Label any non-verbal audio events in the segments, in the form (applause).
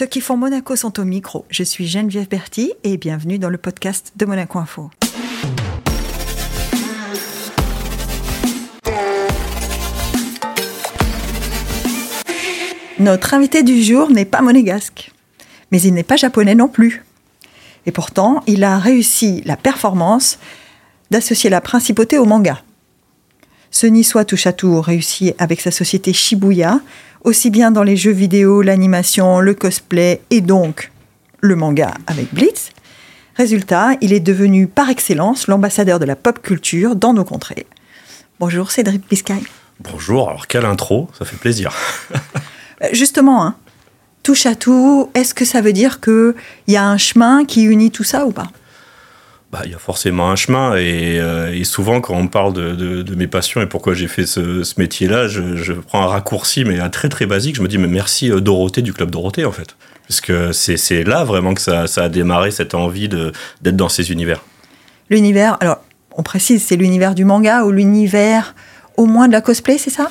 Ceux qui font Monaco sont au micro. Je suis Geneviève Berti et bienvenue dans le podcast de Monaco Info. Notre invité du jour n'est pas monégasque, mais il n'est pas japonais non plus. Et pourtant, il a réussi la performance d'associer la principauté au manga. Ce niçois touche à tout réussit avec sa société Shibuya, aussi bien dans les jeux vidéo, l'animation, le cosplay et donc le manga avec Blitz. Résultat, il est devenu par excellence l'ambassadeur de la pop culture dans nos contrées. Bonjour Cédric Biscay. Bonjour, alors quelle intro, ça fait plaisir. Euh, justement, hein, touche à tout, est-ce que ça veut dire qu'il y a un chemin qui unit tout ça ou pas? Bah, il y a forcément un chemin euh, et, souvent quand on parle de, mes passions et pourquoi j'ai fait ce, métier-là, je, prends un raccourci mais un très très basique. Je me dis mais merci euh, Dorothée du club Dorothée en fait, parce que c'est là vraiment que ça, a démarré cette envie d'être dans ces univers. L'univers, alors on précise, c'est l'univers du manga ou l'univers au moins de la cosplay, c'est ça?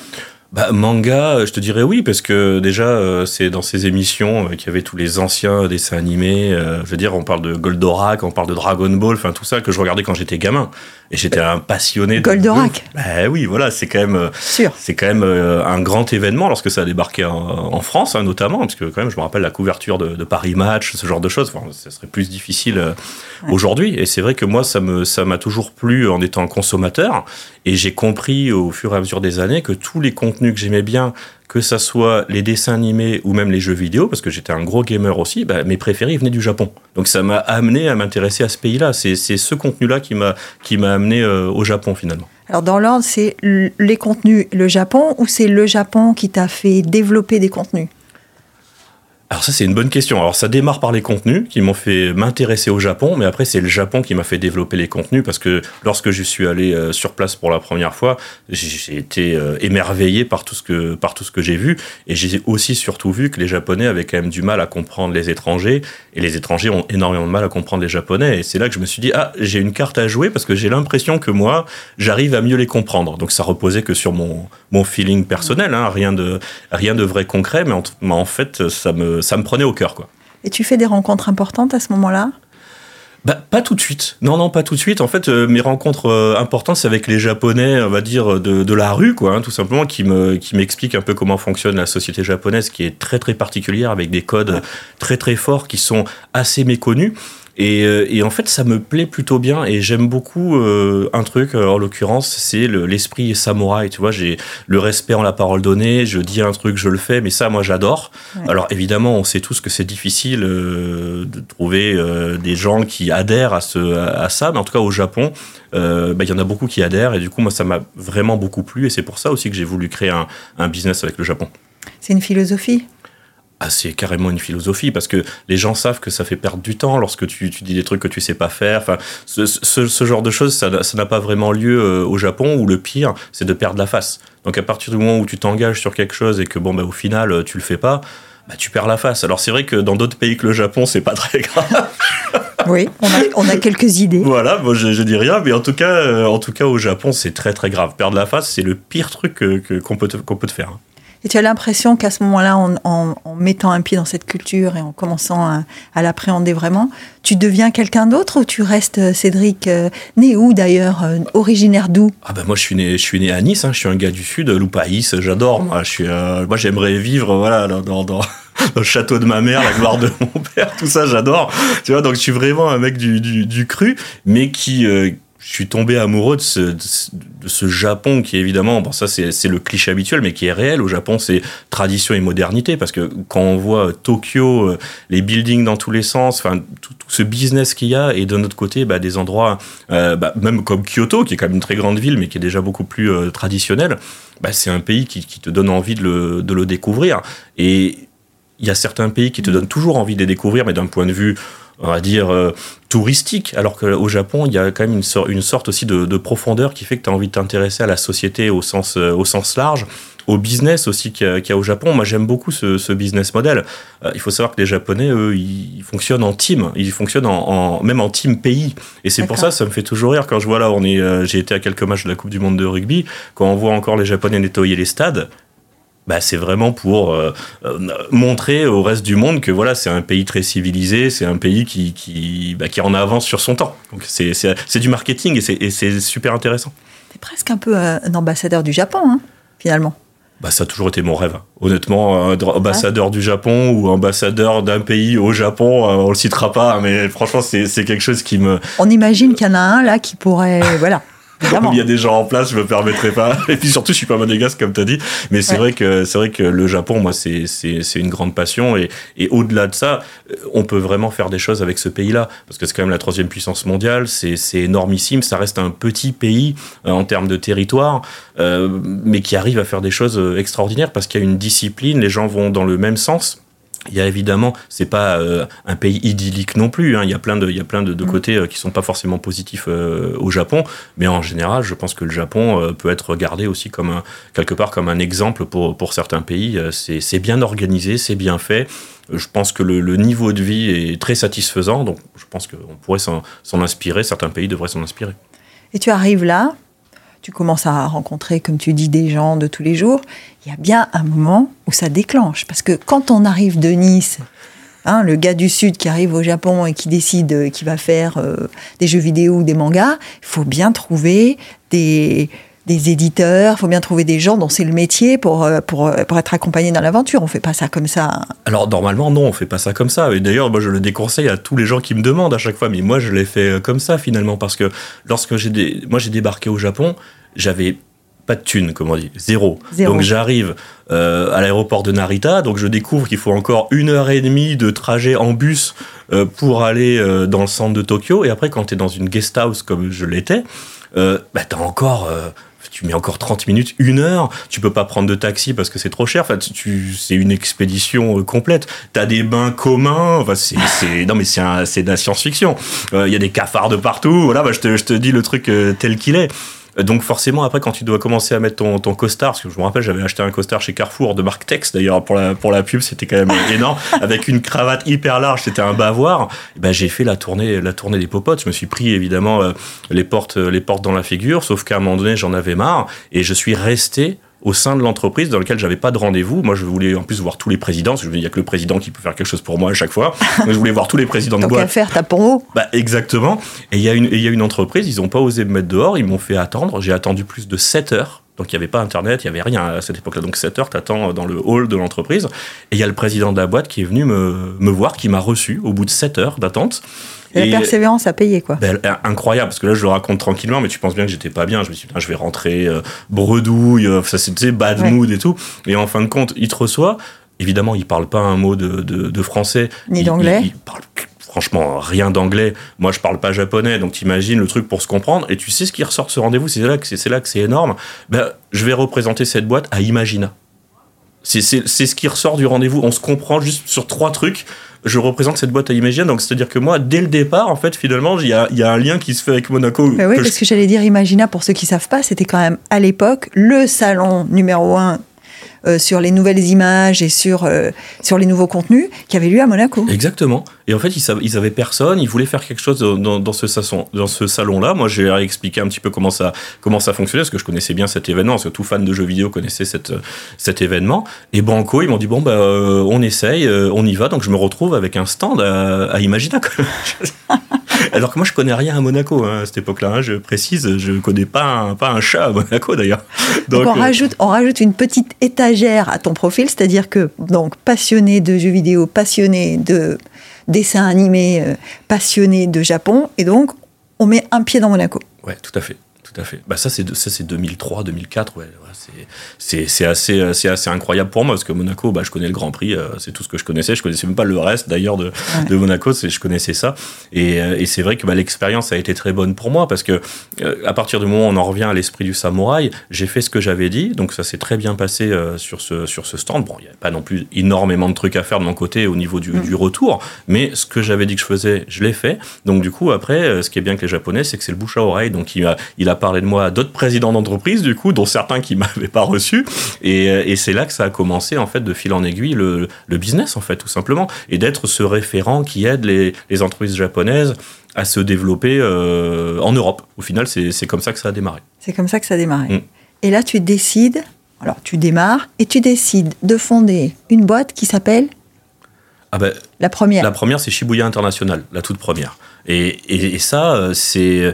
Bah, manga, euh, je te dirais oui, parce que déjà, euh, c'est dans ces émissions euh, qu'il y avait tous les anciens dessins animés. je veux dire, on parle de Goldorak, on parle de Dragon Ball, enfin tout ça que je regardais quand j'étais gamin. Et j'étais un passionné. Goldorak. Bah, oui, voilà, c'est quand même, Sûr. c'est quand même un grand événement lorsque ça a débarqué en, France, hein, notamment, parce que quand même, je me rappelle la couverture de, Paris Match, ce genre de choses. Enfin, ça serait plus difficile aujourd'hui. Et c'est vrai que moi, ça me, ça m'a toujours plu en étant consommateur. Et j'ai compris au fur et à mesure des années que tous les contenus que j'aimais bien, que ça soit les dessins animés ou même les jeux vidéo, parce que j'étais un gros gamer aussi, bah, mes préférés venaient du Japon. Donc ça m'a amené à m'intéresser à ce pays-là. C'est ce contenu-là qui m'a qui m'a amené euh, au Japon finalement. Alors dans l'ordre, c'est les contenus le Japon ou c'est le Japon qui t'a fait développer des contenus? Alors ça c'est une bonne question. Alors ça démarre par les contenus qui m'ont fait m'intéresser au Japon, mais après c'est le Japon qui m'a fait développer les contenus parce que lorsque je suis allé euh, sur place pour la première fois, j'ai été euh, émerveillé par tout ce que par tout ce que j'ai vu et j'ai aussi surtout vu que les Japonais avaient quand même du mal à comprendre les étrangers et les étrangers ont énormément de mal à comprendre les Japonais et c'est là que je me suis dit ah j'ai une carte à jouer parce que j'ai l'impression que moi j'arrive à mieux les comprendre. Donc ça reposait que sur mon mon feeling personnel, hein, rien de rien de vrai concret, mais mais en fait ça me ça me prenait au cœur. Quoi. Et tu fais des rencontres importantes à ce moment-là? Bah, pas tout de suite. Non, non, pas tout de suite. En fait, euh, mes rencontres euh, importantes, c'est avec les Japonais, on va dire, de, de la rue, quoi, hein, tout simplement, qui me, qui m'expliquent un peu comment fonctionne la société japonaise, qui est très, très particulière, avec des codes très, très forts, qui sont assez méconnus. Euh, et, en fait, ça me plaît plutôt bien et j'aime beaucoup euh, un truc, euh, en l'occurrence, c'est l'esprit samouraï. Tu vois, j'ai le respect en la parole donnée, je dis un truc, je le fais, mais ça, moi, j'adore. Alors, évidemment, on sait tous que c'est difficile de trouver des gens qui adhèrent à, ce, à ça, mais en tout cas, au Japon, bah, il y en a beaucoup qui adhèrent et du coup, moi, ça m'a vraiment beaucoup plu et c'est pour ça aussi que j'ai voulu créer un, un business avec le Japon. C'est une philosophie? Ah, c'est carrément une philosophie parce que les gens savent que ça fait perdre du temps lorsque tu, tu dis des trucs que tu sais pas faire. Enfin, ce, ce, genre de choses, ça n'a pas vraiment lieu euh, au Japon où le pire, c'est de perdre la face. Donc à partir du moment où tu t'engages sur quelque chose et que bon, bah, au final, tu le fais pas, bah, tu perds la face. Alors c'est vrai que dans d'autres pays que le Japon, c'est pas très grave. (laughs) Oui, on a, on a quelques idées. Voilà, moi je, je, dis rien, mais en tout cas, euh, en tout cas au Japon, c'est très très grave. Perdre la face, c'est le pire truc qu'on que, qu'on peut, qu'on peut te faire. Hein. Et tu as l'impression qu'à ce moment-là, en, mettant un pied dans cette culture et en commençant à, l'appréhender vraiment, tu deviens quelqu'un d'autre ou tu restes euh, Cédric, euh, né où d'ailleurs, euh, originaire d'où? Ah ben moi je suis né, je suis né à Nice, hein, je suis un gars du sud, Loupaïs, j'adore. Moi, je suis, moi j'aimerais vivre voilà dans, (laughs) dans, le château de ma mère, la gloire de mon (laughs) père, tout ça j'adore. Tu vois, donc je suis vraiment un mec du, du, du cru, mais qui je suis tombé amoureux de ce, Japon qui évidemment, bon ça c'est le cliché habituel, mais qui est réel. Au Japon, c'est tradition et modernité parce que quand on voit Tokyo, euh, les buildings dans tous les sens, enfin tout, ce business qu'il y a, et de notre côté, bah, des endroits, euh, bah, même comme Kyoto, qui est quand même une très grande ville, mais qui est déjà beaucoup plus euh, traditionnel, bah, c'est un pays qui, qui, te donne envie de le, de le découvrir. Et il y a certains pays qui te donnent toujours envie de les découvrir, mais d'un point de vue on va dire, euh, touristique, alors qu'au Japon, il y a quand même une, une sorte aussi de, profondeur qui fait que tu as envie de t'intéresser à la société au sens, euh, au sens large, au business aussi qu'il y, a au Japon. Moi, j'aime beaucoup ce, business model. Euh, il faut savoir que les Japonais, eux, ils fonctionnent en team, ils fonctionnent en, même en team pays. Et c'est pour ça, ça me fait toujours rire quand je vois là, on est, j'ai été à quelques matchs de la Coupe du Monde de rugby, quand on voit encore les Japonais nettoyer les stades bah, c'est vraiment pour euh, euh, montrer au reste du monde que voilà, c'est un pays très civilisé, c'est un pays qui, qui, bah, qui en avance sur son temps. Donc c'est, c'est, du marketing et c'est, super intéressant. C'est presque un peu un ambassadeur du Japon, hein, finalement. Bah, ça a toujours été mon rêve. Honnêtement, ambassadeur du Japon ou ambassadeur d'un pays au Japon, euh, on le citera pas, mais franchement, c'est, c'est quelque chose qui me. On imagine qu'il y en a un là qui pourrait. voilà. Il y a des gens en place, je me permettrai pas. Et puis surtout, je suis pas monégasque comme tu as dit. Mais c'est vrai que c'est vrai que le Japon, moi, c'est c'est une grande passion. Et, et au-delà de ça, on peut vraiment faire des choses avec ce pays-là, parce que c'est quand même la troisième puissance mondiale. C'est énormissime. Ça reste un petit pays euh, en termes de territoire, euh, mais qui arrive à faire des choses euh, extraordinaires parce qu'il y a une discipline. Les gens vont dans le même sens. Il y a évidemment, c'est pas euh, un pays idyllique non plus. Hein. Il y a plein de, il y a plein de, de mm. côtés euh, qui sont pas forcément positifs euh, au Japon, mais en général, je pense que le Japon peut être regardé aussi comme un, quelque part comme un exemple pour pour certains pays. C'est bien organisé, c'est bien fait. Je pense que le, le, niveau de vie est très satisfaisant, donc je pense qu'on pourrait s'en inspirer. Certains pays devraient s'en inspirer. Et tu arrives là, tu commences à rencontrer, comme tu dis, des gens de tous les jours, il y a bien un moment où ça déclenche. Parce que quand on arrive de Nice, hein, le gars du Sud qui arrive au Japon et qui décide euh, qu'il va faire euh, des jeux vidéo ou des mangas, il faut bien trouver des, des éditeurs, il faut bien trouver des gens dont c'est le métier pour, euh, pour, pour être accompagné dans l'aventure. On fait pas ça comme ça. Alors normalement non, on fait pas ça comme ça. Et d'ailleurs, moi je le déconseille à tous les gens qui me demandent à chaque fois. Mais moi je l'ai fait comme ça finalement parce que lorsque j'ai moi j'ai débarqué au Japon, j'avais pas de thunes, comme on dit, zéro. Donc j'arrive euh, à l'aéroport de Narita, donc je découvre qu'il faut encore une heure et demie de trajet en bus euh, pour aller euh, dans le centre de Tokyo. Et après, quand tu es dans une guest house comme je l'étais, bah, t'as encore tu mets encore 30 minutes, une heure, tu peux pas prendre de taxi parce que c'est trop cher. Enfin, tu, c'est une expédition complète. T'as des bains communs. Enfin, c'est, c'est non mais c'est, c'est de la science-fiction. Il y a des cafards de partout. Voilà, bah, je te, je te dis le truc tel qu'il est. Donc forcément, après, quand tu dois commencer à mettre ton, costard, parce que je me rappelle, j'avais acheté un costard chez Carrefour de marque Tex, d'ailleurs, pour la, pour la pub, c'était quand même (laughs) énorme, avec une cravate hyper large, c'était un bavoir. ben, j'ai fait la tournée, la tournée des popotes. Je me suis pris, évidemment, euh, les, portes, les portes dans la figure, sauf qu'à un moment donné, j'en avais marre, et je suis resté au sein de l'entreprise dans lequel j'avais pas de rendez-vous. Moi, je voulais en plus voir tous les présidents. Parce que il y a que le président qui peut faire quelque chose pour moi à chaque fois. (laughs) je voulais voir tous les présidents de boîte. Faire, tapons Bah, exactement. Et il y a une, il y a une entreprise, ils ont pas osé me mettre dehors. Ils m'ont fait attendre. J'ai attendu plus de 7 heures. Donc il n'y avait pas Internet, il n'y avait rien à cette époque-là. Donc 7 heures, tu attends dans le hall de l'entreprise. Et il y a le président de la boîte qui est venu me, me voir, qui m'a reçu au bout de 7 heures d'attente. Et, la persévérance a payé, quoi. Ben, incroyable, parce que là, je le raconte tranquillement, mais tu penses bien que j'étais pas bien. Je me suis dit, je vais rentrer euh, bredouille, euh, ça c'était bad mood et tout. Et en fin de compte, il te reçoit. Évidemment, il parle pas un mot de, de, français. Ni d'anglais. Il, parle franchement rien d'anglais. Moi, je parle pas japonais, donc t'imagines le truc pour se comprendre. Et tu sais ce qui ressort de ce rendez-vous, c'est là que c'est là que c'est énorme. Ben, je vais représenter cette boîte à Imagina. C'est ce qui ressort du rendez-vous. On se comprend juste sur trois trucs je représente cette boîte à Imagina. Donc, c'est-à-dire que moi, dès le départ, en fait, finalement, il y a, y a, un lien qui se fait avec Monaco. oui, parce que j'allais dire Imagina, pour ceux qui savent pas, c'était quand même à l'époque le salon numéro un euh, sur les nouvelles images et sur, euh, sur les nouveaux contenus qui avait lieu à Monaco. Exactement. Et en fait, ils, savaient, ils avaient personne, ils voulaient faire quelque chose dans, dans ce, salon, dans ce salon-là. Moi, j'ai expliqué un petit peu comment ça, comment ça fonctionnait, parce que je connaissais bien cet événement, parce que tout fan de jeux vidéo connaissait cette, cet événement. Et Banco, ils m'ont dit, bon, bah, euh, on essaye, on y va. Donc, je me retrouve avec un stand à, à Imagina. (laughs) Alors que moi, je connais rien à Monaco hein, à cette époque-là. Hein. je précise, je connais pas un, pas un chat à Monaco d'ailleurs. Donc, on, rajoute, on rajoute une petite étagère à ton profil, c'est-à-dire que donc passionné de jeux vidéo, passionné de dessins animés, euh, passionné de Japon, et donc on met un pied dans Monaco. Ouais, tout à fait. Tout à fait. Bah ça, c'est, ça, c'est 2003, 2004. Ouais, c'est, c'est, assez, assez incroyable pour moi parce que Monaco, bah, je connais le Grand Prix, euh, c'est tout ce que je connaissais. Je connaissais même pas le reste d'ailleurs de, de Monaco, je connaissais ça. Et, euh, et c'est vrai que bah, l'expérience a été très bonne pour moi parce que euh, à partir du moment où on en revient à l'esprit du samouraï, j'ai fait ce que j'avais dit. Donc ça s'est très bien passé sur, ce, sur ce stand. Bon, il n'y avait pas non plus énormément de trucs à faire de mon côté au niveau du, mm. du retour, mais ce que j'avais dit que je faisais, je l'ai fait. Donc du coup, après, ce qui est bien avec les Japonais, c'est que c'est le bouche à oreille. Donc il a, il a parlé de moi à d'autres présidents d'entreprise, du coup, dont certains qui (laughs) m'avaient pas reçu. Et, et c'est là que ça a commencé, en fait, de fil en aiguille, le, le business, en fait, tout simplement. Et d'être ce référent qui aide les, les entreprises japonaises à se développer euh, en Europe. Au final, c'est comme ça que ça a démarré. C'est comme ça que ça a démarré. Mm. Et là, tu décides Alors tu démarres et tu décides de fonder une boîte qui s'appelle ah ben, la première. La première, c'est Shibuya International, la toute première. Et, et, et ça, euh, c'est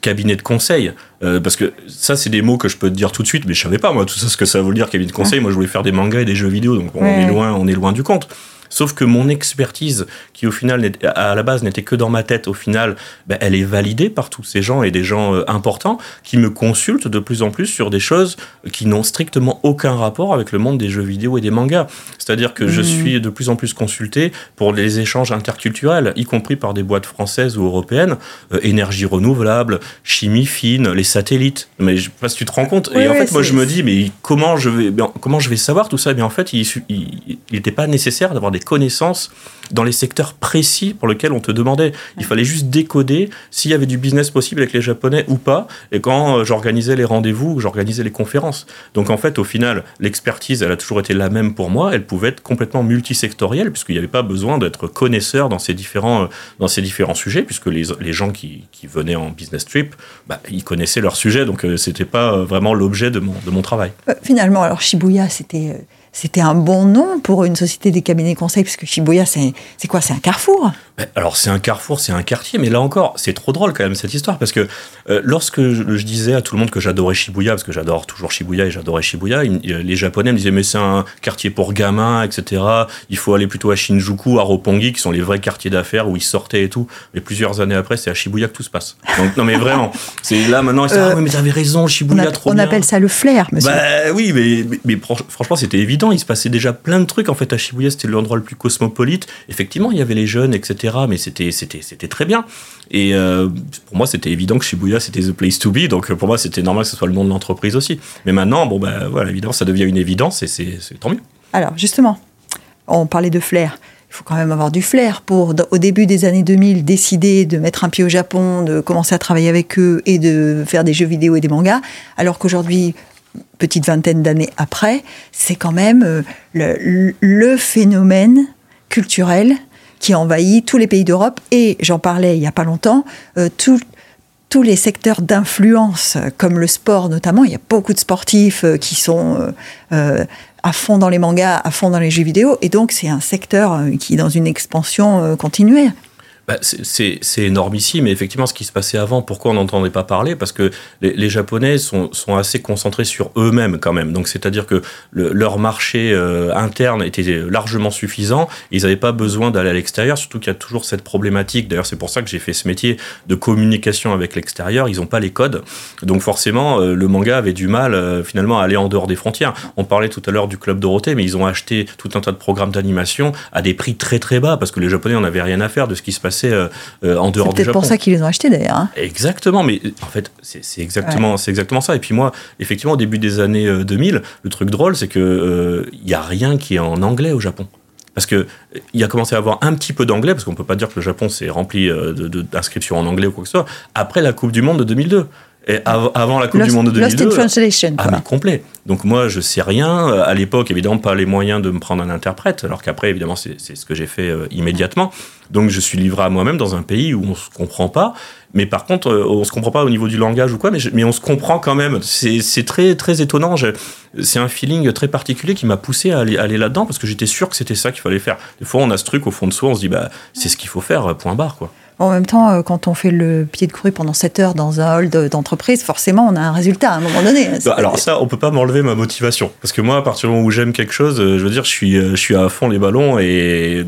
cabinet de conseil. Euh, parce que ça, c'est des mots que je peux te dire tout de suite, mais je savais pas, moi, tout ça, ce que ça veut dire, cabinet de conseil. Moi, je voulais faire des mangas et des jeux vidéo, donc on, est loin, on est loin du compte. Sauf que mon expertise, qui au final, à la base, n'était que dans ma tête, au final, ben, elle est validée par tous ces gens et des gens euh, importants qui me consultent de plus en plus sur des choses qui n'ont strictement aucun rapport avec le monde des jeux vidéo et des mangas. C'est-à-dire que je mmh. suis de plus en plus consulté pour les échanges interculturels, y compris par des boîtes françaises ou européennes, euh, énergie renouvelable, chimie fine, les satellites. Mais je sais pas si tu te rends compte. et en fait, moi, je me dis, mais comment je vais, comment je vais savoir tout ça? Mais en fait, il n'était pas nécessaire d'avoir des connaissances dans les secteurs précis pour lesquels on te demandait. Il fallait juste décoder s'il y avait du business possible avec les Japonais ou pas, et quand euh, j'organisais les rendez-vous, j'organisais les conférences. Donc en fait, au final, l'expertise, elle a toujours été la même pour moi, elle pouvait être complètement multisectorielle, puisqu'il n'y avait pas besoin d'être connaisseur dans ces différents, euh, dans ces différents sujets, puisque les, les gens qui, qui, venaient en business trip, bah, ils connaissaient leur sujet, donc euh, c'était pas vraiment l'objet de mon, de mon travail. Finalement, alors Shibuya, c'était c'était un bon nom pour une société des cabinets conseils, parce que Shibuya, c'est quoi? C'est un carrefour alors c'est un carrefour, c'est un quartier, mais là encore, c'est trop drôle quand même cette histoire, parce que euh, lorsque je, disais à tout le monde que j'adorais Shibuya, parce que j'adore toujours Shibuya et j'adorais Shibuya, les Japonais me disaient mais c'est un quartier pour gamins, etc. Il faut aller plutôt à Shinjuku, à Roppongi, qui sont les vrais quartiers d'affaires où ils sortaient et tout. Mais plusieurs années après, c'est à Shibuya que tout se passe. Donc non mais vraiment, c'est là maintenant, ils disent, ah, mais t'avais raison, Shibuya, trop on appelle ça le flair, monsieur. Bah oui, mais, mais, franchement c'était évident, il se passait déjà plein de trucs en fait à Shibuya, c'était l'endroit le plus cosmopolite. Effectivement, il y avait les jeunes, etc. Mais c'était, c'était, c'était très bien. Et euh, pour moi, c'était évident que Shibuya, c'était the place to be. Donc pour moi, c'était normal que ce soit le nom de l'entreprise aussi. Mais maintenant, bon, ben voilà, évidemment, ça devient une évidence et c'est, tant mieux. Alors justement, on parlait de flair. Il faut quand même avoir du flair pour, au début des années 2000, décider de mettre un pied au Japon, de commencer à travailler avec eux et de faire des jeux vidéo et des mangas. Alors qu'aujourd'hui, petite vingtaine d'années après, c'est quand même euh, le, phénomène culturel qui envahit tous les pays d'Europe et, j'en parlais il n'y a pas longtemps, euh, tous les secteurs d'influence, comme le sport notamment. Il y a beaucoup de sportifs euh, qui sont euh, à fond dans les mangas, à fond dans les jeux vidéo, et donc c'est un secteur qui est dans une expansion continuelle bah, c'est énormissime. Mais effectivement, ce qui se passait avant, pourquoi on n'entendait pas parler? Parce que les, Japonais sont, sont, assez concentrés sur eux-mêmes quand même. Donc, c'est-à-dire que leur marché euh, interne était largement suffisant. Ils n'avaient pas besoin d'aller à l'extérieur, surtout qu'il y a toujours cette problématique. D'ailleurs, c'est pour ça que j'ai fait ce métier de communication avec l'extérieur. Ils n'ont pas les codes. Donc, forcément, euh, le manga avait du mal euh, finalement à aller en dehors des frontières. On parlait tout à l'heure du Club Dorothée, mais ils ont acheté tout un tas de programmes d'animation à des prix très très bas parce que les Japonais n'en avaient rien à faire de ce qui se passait euh, euh, en dehors du Japon. C'est peut-être pour ça qu'ils les ont achetés d'ailleurs. Hein. Exactement, mais en fait, c'est exactement, c'est exactement ça. Et puis moi, effectivement, au début des années 2000, euh, le truc drôle, c'est que il n'y a rien qui est en anglais au Japon parce que il a commencé à avoir un petit peu d'anglais, parce qu'on peut pas dire que le Japon s'est rempli d'inscriptions en anglais ou quoi que ce soit, après la Coupe du Monde de 2002. Et avant la Coupe du Monde de 2002. Lost in Translation. Ah, mais complet. Donc moi, je sais rien. À l'époque, évidemment, pas les moyens de me prendre un interprète, alors qu'après, évidemment, c'est ce que j'ai fait euh, immédiatement. Donc je suis livré à moi-même dans un pays où on se comprend pas. Mais par contre, euh, on se comprend pas au niveau du langage ou quoi, mais, mais on se comprend quand même. C'est très, très étonnant. C'est un feeling très particulier qui m'a poussé à aller, aller là-dedans parce que j'étais sûr que c'était ça qu'il fallait faire. Des fois, on a ce truc au fond de soi, on se dit, bah, c'est ce qu'il faut faire, point barre, quoi. En même temps, euh, quand on fait le pied de courrier pendant 7 heures dans un hall d'entreprise, forcément, on a un résultat à un moment donné. Bah, alors ça, on peut pas m'enlever ma motivation. Parce que moi, à partir du moment où j'aime quelque chose, euh, je veux dire, je suis, euh, je suis à fond les ballons et,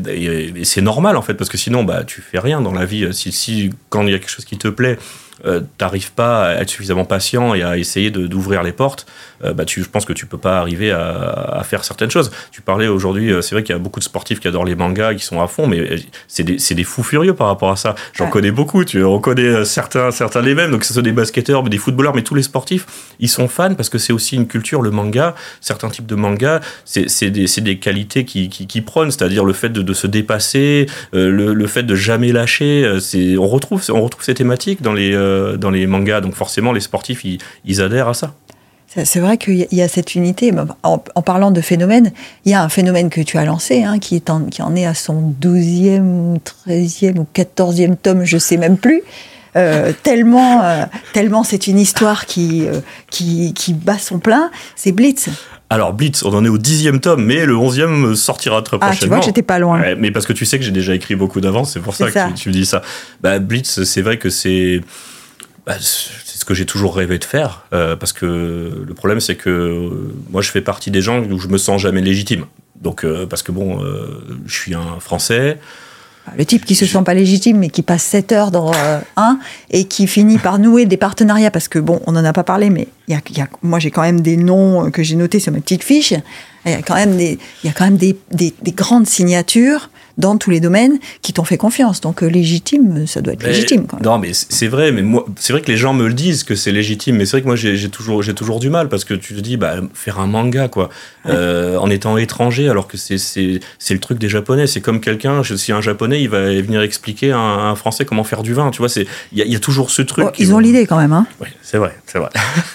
c'est normal, en fait, parce que sinon, bah, tu fais rien dans la vie. Si, quand il y a quelque chose qui te plaît, euh, t'arrives pas à être suffisamment patient et à essayer d'ouvrir les portes, bah tu, je pense que tu peux pas arriver à, faire certaines choses. Tu parlais aujourd'hui, c'est vrai qu'il y a beaucoup de sportifs qui adorent les mangas, qui sont à fond, mais c'est des, des, fous furieux par rapport à ça. J'en connais beaucoup, tu on connaît certains, certains les mêmes, donc que ce soit des basketteurs, mais des footballeurs, mais tous les sportifs, ils sont fans parce que c'est aussi une culture, le manga, certains types de mangas, c'est des, des, qualités qui, qui, qui prônent, c'est-à-dire le fait de, de se dépasser, le, le, fait de jamais lâcher, c'est on retrouve, on retrouve ces thématiques dans les euh, dans les mangas. Donc forcément, les sportifs, ils, adhèrent à ça. C'est vrai qu'il y a cette unité. En, parlant de phénomène, il y a un phénomène que tu as lancé, hein, qui, est en, qui en est à son 12e, 13e ou 14e tome, je sais même plus. Euh, tellement, euh, tellement c'est une histoire qui, qui, qui, bat son plein, c'est Blitz. Alors Blitz, on en est au dixième tome, mais le onzième sortira très prochainement. Ah, tu vois, j'étais pas loin. Ouais, mais parce que tu sais que j'ai déjà écrit beaucoup d'avance, c'est pour ça, que Tu, tu, dis ça. Bah, Blitz, c'est vrai que c'est bah, c'est ce que j'ai toujours rêvé de faire, euh, parce que le problème c'est que euh, moi je fais partie des gens où je me sens jamais légitime. Donc euh, parce que bon, je suis un Français. Le type qui se sent pas légitime mais qui passe 7 heures dans un et qui finit par nouer des partenariats parce que bon, on n'en a pas parlé, mais y y a, moi j'ai quand même des noms que j'ai notés sur ma petite fiche. Il y a quand même y a quand même des grandes signatures dans tous les domaines qui t'ont fait confiance. Donc euh, légitime, ça doit être mais, légitime. Quand même. Non, mais c'est vrai. Mais moi, c'est vrai que les gens me le disent que c'est légitime. Mais c'est vrai que moi, j'ai toujours, j'ai toujours du mal parce que tu te dis, bah, faire un manga, quoi, ouais. euh, en étant étranger, alors que c'est, c'est, le truc des Japonais. C'est comme quelqu'un, si un Japonais, il va venir expliquer à un, à un Français comment faire du vin. Tu vois, c'est, il y, y, a toujours ce truc. Oh, ils ont l'idée quand même, hein. Oui, c'est vrai, c'est vrai.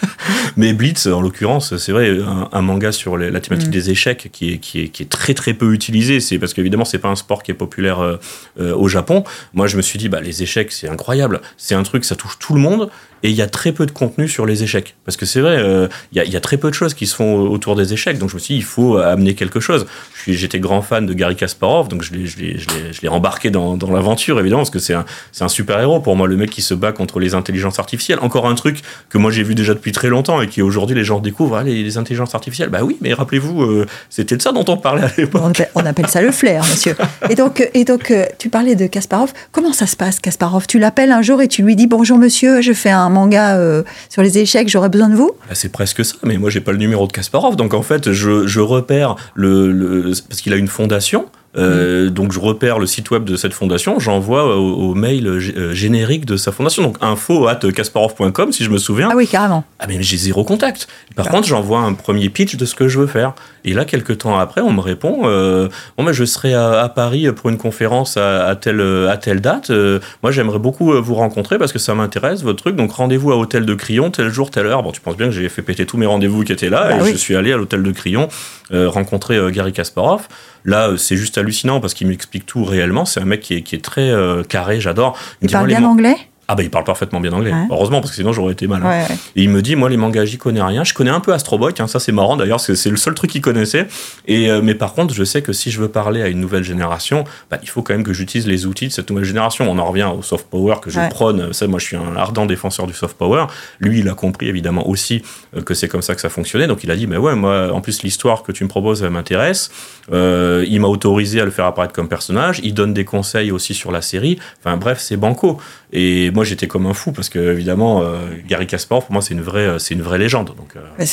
(laughs) mais Blitz, en l'occurrence, c'est vrai, un, un, manga sur les, la thématique mm. des échecs qui est, qui est, qui est très très peu utilisé. C'est parce qu'évidemment, c'est pas un sport qui est populaire euh, au Japon. Moi, je me suis dit, bah, les échecs, c'est incroyable. C'est un truc, ça touche tout le monde. Et il y a très peu de contenu sur les échecs. Parce que c'est vrai, euh, il y, a, très peu de choses qui se font autour des échecs. Donc je me suis dit, il faut amener quelque chose. J'étais grand fan de Gary Kasparov, donc je l'ai embarqué dans, dans l'aventure, évidemment, parce que c'est un, un super-héros pour moi, le mec qui se bat contre les intelligences artificielles. Encore un truc que moi j'ai vu déjà depuis très longtemps et qui aujourd'hui les gens découvrent, ah, les, intelligences artificielles. Bah oui, mais rappelez-vous, euh, c'était de ça dont on parlait à l'époque. On, appelle, ça le flair, monsieur. Et donc, et donc tu parlais de Kasparov. Comment ça se passe, Kasparov? Tu l'appelles un jour et tu lui dis, bonjour monsieur, je fais un manga... Euh, sur les échecs, j'aurais besoin de vous? Bah, C'est presque ça, mais moi j'ai pas le numéro de Kasparov, donc en fait je, repère le parce qu'il a une fondation. Euh, mmh. Donc je repère le site web de cette fondation, j'envoie au, au, mail euh, générique de sa fondation, donc info at kasparov.com si je me souviens. Ah oui, carrément. Ah mais j'ai zéro contact. Par contre, j'envoie un premier pitch de ce que je veux faire. Et là, quelques temps après, on me répond euh, bon, ben, je serai à, à, Paris pour une conférence à, à, telle, à telle date. Euh, moi, j'aimerais beaucoup vous rencontrer parce que ça m'intéresse, votre truc. Donc rendez-vous à Hôtel de Crillon, tel jour, telle heure. Bon, tu penses bien que j'ai fait péter tous mes rendez-vous qui étaient là bah et oui. je suis allé à l'Hôtel de Crillon euh, rencontrer Gary Kasparov. Là, c'est juste hallucinant parce qu'il m'explique tout réellement. C'est un mec qui est, qui est très euh, carré, j'adore. Il, il parle bien anglais? Ah bah il parle parfaitement bien anglais. Ouais. Heureusement parce que sinon j'aurais été mal. Ouais. Et il me dit moi les mangas j'y connais rien. Je connais un peu Astro Boy, hein, ça c'est marrant d'ailleurs c'est le seul truc qu'il connaissait. Et euh, mais par contre je sais que si je veux parler à une nouvelle génération, bah, il faut quand même que j'utilise les outils de cette nouvelle génération. On en revient au soft power que je Ouais. prône. Ça moi je suis un ardent défenseur du soft power. Lui il a compris évidemment aussi euh, que c'est comme ça que ça fonctionnait. Donc il a dit mais ouais moi en plus l'histoire que tu me proposes elle m'intéresse. Euh, il m'a autorisé à le faire apparaître comme personnage. Il donne des conseils aussi sur la série. Enfin bref c'est banco. Et moi j'étais comme un fou parce que évidemment euh, Gary Kasparov pour moi c'est une vraie c'est une vraie légende. Donc euh...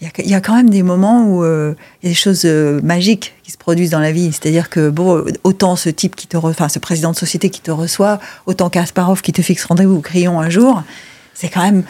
il, y a, quand même des moments où euh, il y a des choses euh, magiques qui se produisent dans la vie. C'est-à-dire que bon, autant ce type qui te, enfin ce président de société qui te reçoit, autant Kasparov qui te fixe rendez-vous au crayon un jour, c'est quand même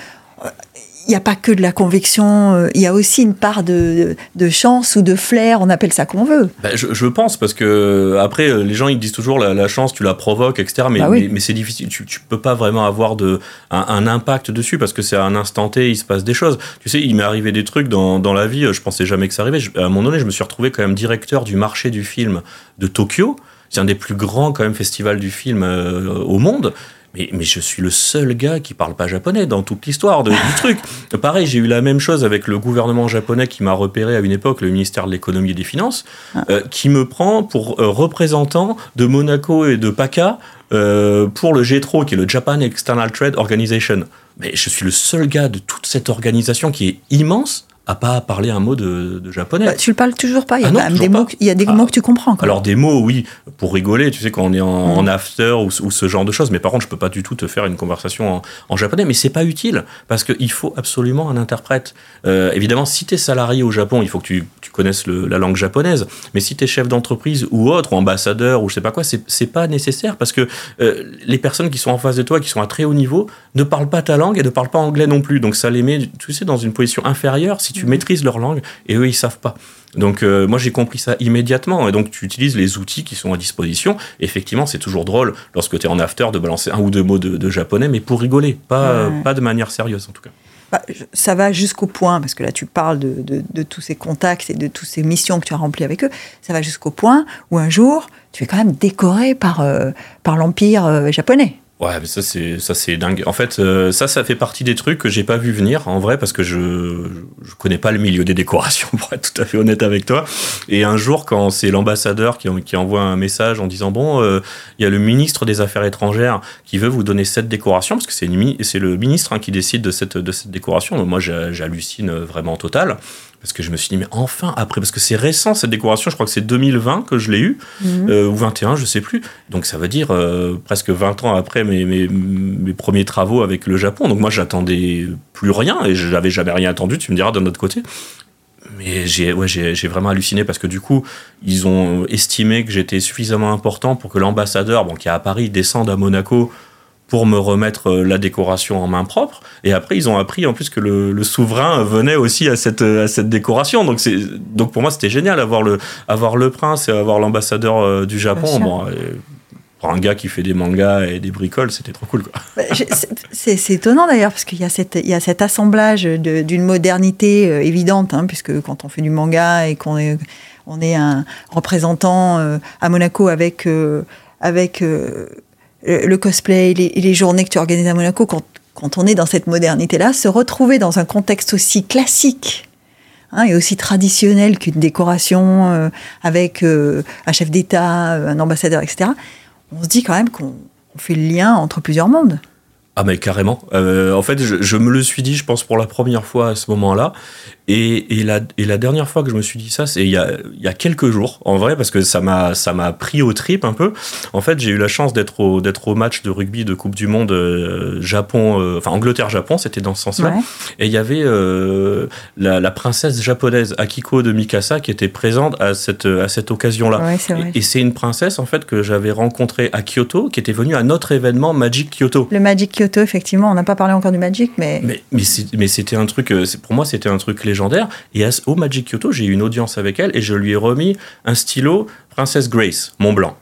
il n'y a pas que de la conviction, euh, il y a aussi une part de, de, chance ou de flair, on appelle ça comme on veut. Bah, je, je, pense, parce que après, les gens ils disent toujours la, la chance, tu la provoques, etc. Mais, bah oui. mais, mais c'est difficile, tu ne peux pas vraiment avoir de, un, un, impact dessus parce que c'est à un instant T, il se passe des choses. Tu sais, il m'est arrivé des trucs dans, dans la vie, je pensais jamais que ça arrivait. Je, à un moment donné, je me suis retrouvé quand même directeur du marché du film de Tokyo. C'est un des plus grands quand même festivals du film euh, au monde. Mais, mais, je suis le seul gars qui parle pas japonais dans toute l'histoire du truc. (laughs) Pareil, j'ai eu la même chose avec le gouvernement japonais qui m'a repéré à une époque, le ministère de l'économie et des finances, Ah. euh, qui me prend pour euh, représentant de Monaco et de PACA euh, pour le GETRO, qui est le Japan External Trade Organization. Mais je suis le seul gars de toute cette organisation qui est immense à pas parler un mot de, de japonais. Bah, tu le parles toujours pas. Il y a, ah non, des, mots, il y a des ah, mots que tu comprends. Quand alors des mots, oui, pour rigoler. Tu sais quand on est en, mmh. en after ou, ou, ce genre de choses. Mais par contre, je peux pas du tout te faire une conversation en, en japonais. Mais c'est pas utile parce qu'il faut absolument un interprète. Euh, évidemment, si tu es salarié au Japon, il faut que tu, tu connaisses le, la langue japonaise. Mais si tu es chef d'entreprise ou autre, ou ambassadeur ou je sais pas quoi, c'est pas nécessaire parce que euh, les personnes qui sont en face de toi, qui sont à très haut niveau, ne parlent pas ta langue et ne parlent pas anglais non plus. Donc ça les met, tu sais, dans une position inférieure si tu mmh. maîtrises leur langue et eux ils savent pas. Donc euh, moi j'ai compris ça immédiatement et donc tu utilises les outils qui sont à disposition. Effectivement c'est toujours drôle lorsque tu es en after de balancer un ou deux mots de, de japonais mais pour rigoler, pas, ouais. pas de manière sérieuse en tout cas. Bah, ça va jusqu'au point, parce que là tu parles de, de, de, tous ces contacts et de toutes ces missions que tu as remplies avec eux, ça va jusqu'au point où un jour tu es quand même décoré par, euh, par l'Empire euh, japonais. Ouais, mais ça c'est ça c'est dingue. En fait, euh, ça ça fait partie des trucs que j'ai pas vu venir en vrai parce que je je connais pas le milieu des décorations (laughs) pour être tout à fait honnête avec toi. Et un jour quand c'est l'ambassadeur qui, envoie un message en disant bon, euh, il y a le ministre des Affaires étrangères qui veut vous donner cette décoration parce que c'est c'est le ministre hein, qui décide de cette de cette décoration. Donc moi j'hallucine vraiment total parce que je me suis dit mais enfin après parce que c'est récent cette décoration je crois que c'est 2020 que je l'ai eu mhm. euh, ou 21 je sais plus. Donc ça veut dire euh, presque 20 ans après mes, mes, mes, premiers travaux avec le Japon. Donc moi j'attendais plus rien et je n'avais jamais rien attendu tu me diras d'un autre côté. Mais j'ai ouais, j'ai vraiment halluciné parce que du coup, ils ont estimé que j'étais suffisamment important pour que l'ambassadeur, bon, qui est à Paris, descende à Monaco pour me remettre euh, la décoration en main propre. Et après, ils ont appris en plus que le, souverain venait aussi à cette, à cette décoration. Donc, c'est, donc pour moi, c'était génial avoir le, avoir le prince et avoir l'ambassadeur euh, du Japon. Bon, pour un gars qui fait des mangas et des bricoles, c'était trop cool. Quoi. (laughs) Bah, c'est, étonnant d'ailleurs, parce qu'il y a, cette, il y a cet assemblage d'une modernité euh, évidente, hein, puisque quand on fait du manga et qu'on est, on est un représentant à Monaco avec, avec le cosplay, les, les, journées que tu organises à Monaco, quand, quand on est dans cette modernité-là, se retrouver dans un contexte aussi classique hein, et aussi traditionnel qu'une décoration euh, avec euh, un chef d'État, euh, un ambassadeur, etc., on se dit quand même qu'on fait le lien entre plusieurs mondes. Ah mais carrément. en fait, je, je, me le suis dit, je pense, pour la première fois à ce moment-là. Et, et, la, et, la, dernière fois que je me suis dit ça, c'est il, y a, il y a quelques jours, en vrai, parce que ça m'a, ça m'a pris au trip un peu. En fait, j'ai eu la chance d'être au, d'être au match de rugby de Coupe du Monde euh, Japon, euh, enfin Angleterre-Japon, c'était dans ce sens-là. Et il y avait euh, la, la, princesse japonaise Akiko de Mikasa qui était présente à cette, à cette occasion-là. Ouais, et, et, c'est une princesse, en fait, que j'avais rencontrée à Kyoto, qui était venue à notre événement Magic Kyoto. Le Magic Kyoto, effectivement, on n'a pas parlé encore du Magic, mais. Mais, mais, c'était un truc, pour moi, c'était un truc légendaire et au Magic Kyoto, j'ai eu une audience avec elle et je lui ai remis un stylo Princess Grace, Mont Blanc.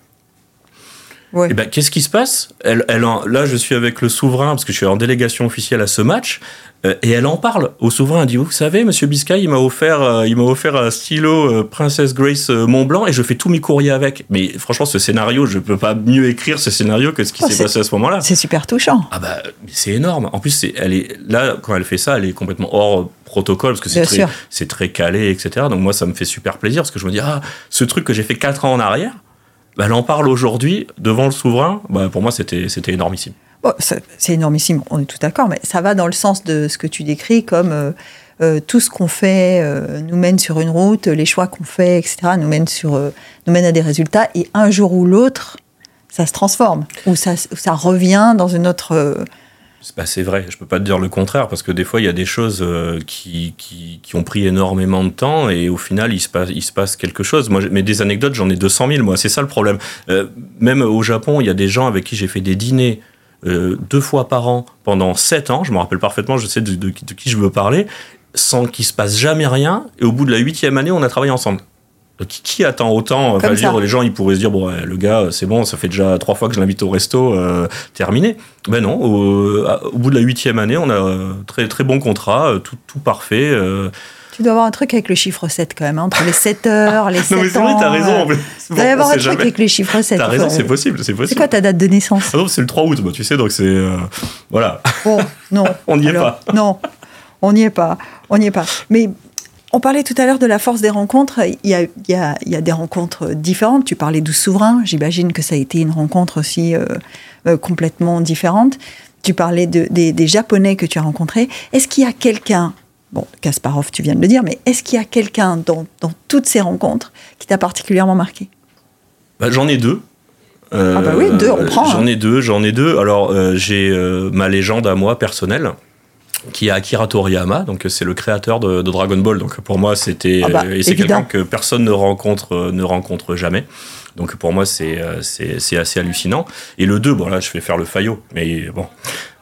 Et ben, qu'est-ce qui se passe? Elle, elle Là, je suis avec le souverain, parce que je suis en délégation officielle à ce match, euh, et elle en parle au souverain. Elle dit Vous savez, monsieur Biscay, il m'a offert, euh, il m'a offert un stylo euh, Princess Grace Mont Blanc, et je fais tous mes courriers avec. Mais franchement, ce scénario, je peux pas mieux écrire ce scénario que ce qui oh, s'est passé à ce moment-là. C'est super touchant. Ah bah, c'est énorme. En plus, elle est, là, quand elle fait ça, elle est complètement hors protocole, parce que c'est très, c'est très calé, etc. Donc moi, ça me fait super plaisir, parce que je me dis Ah, ce truc que j'ai fait 4 ans en arrière, bah, elle en parle aujourd'hui devant le souverain. Bah, pour moi, c'était énormissime. c'est énormissime, on est tout d'accord, mais ça va dans le sens de ce que tu décris comme euh, euh, tout ce qu'on fait euh, nous mène sur une route, les choix qu'on fait, etc., nous mènent, sur, nous mènent à des résultats, et un jour ou l'autre, ça se transforme, ou ça, ça revient dans une autre c'est vrai, je peux pas te dire le contraire, parce que des fois, il y a des choses euh, qui, qui, ont pris énormément de temps et au final, il se passe, quelque chose. Moi, mais des anecdotes, j'en ai 200 000, moi, c'est ça le problème. Euh, même au Japon, il y a des gens avec qui j'ai fait des dîners euh, deux fois par an pendant sept ans, je me rappelle parfaitement, je sais de, de, de qui je veux parler, sans qu'il se passe jamais rien, et au bout de la huitième année, on a travaillé ensemble. Qui, attend autant dire, Les gens, ils pourraient se dire, bon, le gars, c'est bon, ça fait déjà trois fois que je l'invite au resto, euh, terminé. Ben non, au, au, bout de la huitième année, on a euh, très, très bon contrat, euh, tout, tout parfait. Tu dois avoir un truc avec le chiffre 7 quand même, hein, entre les 7 heures, les 7 (laughs) Non mais c'est vrai, t'as raison. Bon, tu dois avoir un truc avec les chiffres 7. T'as raison, c'est possible, c'est possible. C'est quoi ta date de naissance? Ah C'est le 3 août, bah, tu sais, donc c'est... voilà. Bon, non. (laughs) on n'y est pas. Non, on n'y est pas. On n'y est pas. Mais on parlait tout à l'heure de la force des rencontres. Il y a, il y a, il y a des rencontres différentes. Tu parlais du souverain. J'imagine que ça a été une rencontre aussi euh, euh, complètement différente. Tu parlais de, des, des, Japonais que tu as rencontrés. Est-ce qu'il y a quelqu'un, bon, Kasparov, tu viens de le dire, mais est-ce qu'il y a quelqu'un dans, dans, toutes ces rencontres qui t'a particulièrement marqué? Bah, J'en ai deux. Euh, ah bah oui, deux, on prend. J'en hein. ai deux, j'en ai deux. Alors, j'ai ma légende à moi personnelle qui est Akira Toriyama, donc c'est le créateur de, Dragon Ball. Donc pour moi, c'était ah bah, et c'est quelqu'un que personne ne rencontre ne rencontre jamais. Donc pour moi, c'est c'est assez hallucinant. Et le 2, bon là, je vais faire le faillot, mais bon,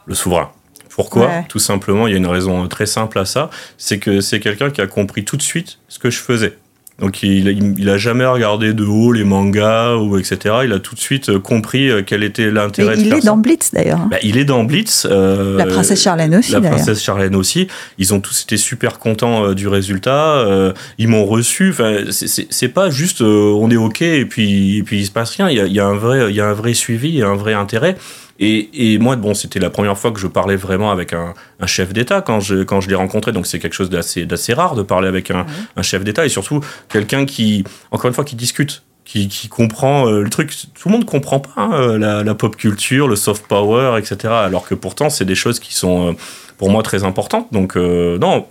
le souverain. Pourquoi? Tout simplement, il y a une raison très simple à ça, c'est que c'est quelqu'un qui a compris tout de suite ce que je faisais. Donc il, il, a jamais regardé de haut les mangas ou etc. Il a tout de suite euh, compris euh, quel était l'intérêt. Il est dans Blitz d'ailleurs. Bah, il est dans Blitz. Euh, la princesse Charlène aussi. La princesse Charlène aussi. Ils ont tous été super contents euh, du résultat. Euh, ils m'ont reçu. Enfin, c'est pas juste on est ok et puis et puis il se passe rien. Il y a, il y a un vrai il y a un vrai suivi, et un vrai intérêt. Et, et moi, bon, c'était la première fois que je parlais vraiment avec un, un chef d'État quand je, quand je l'ai rencontré. Donc c'est quelque chose d'assez, d'assez rare de parler avec un, un chef d'État et surtout quelqu'un qui, encore une fois, qui discute. Qui, qui comprend euh, le truc. Tout le monde comprend pas hein, la, la, pop culture, le soft power, etc. Alors que pourtant, c'est des choses qui sont euh, pour moi très importantes. Donc euh, non,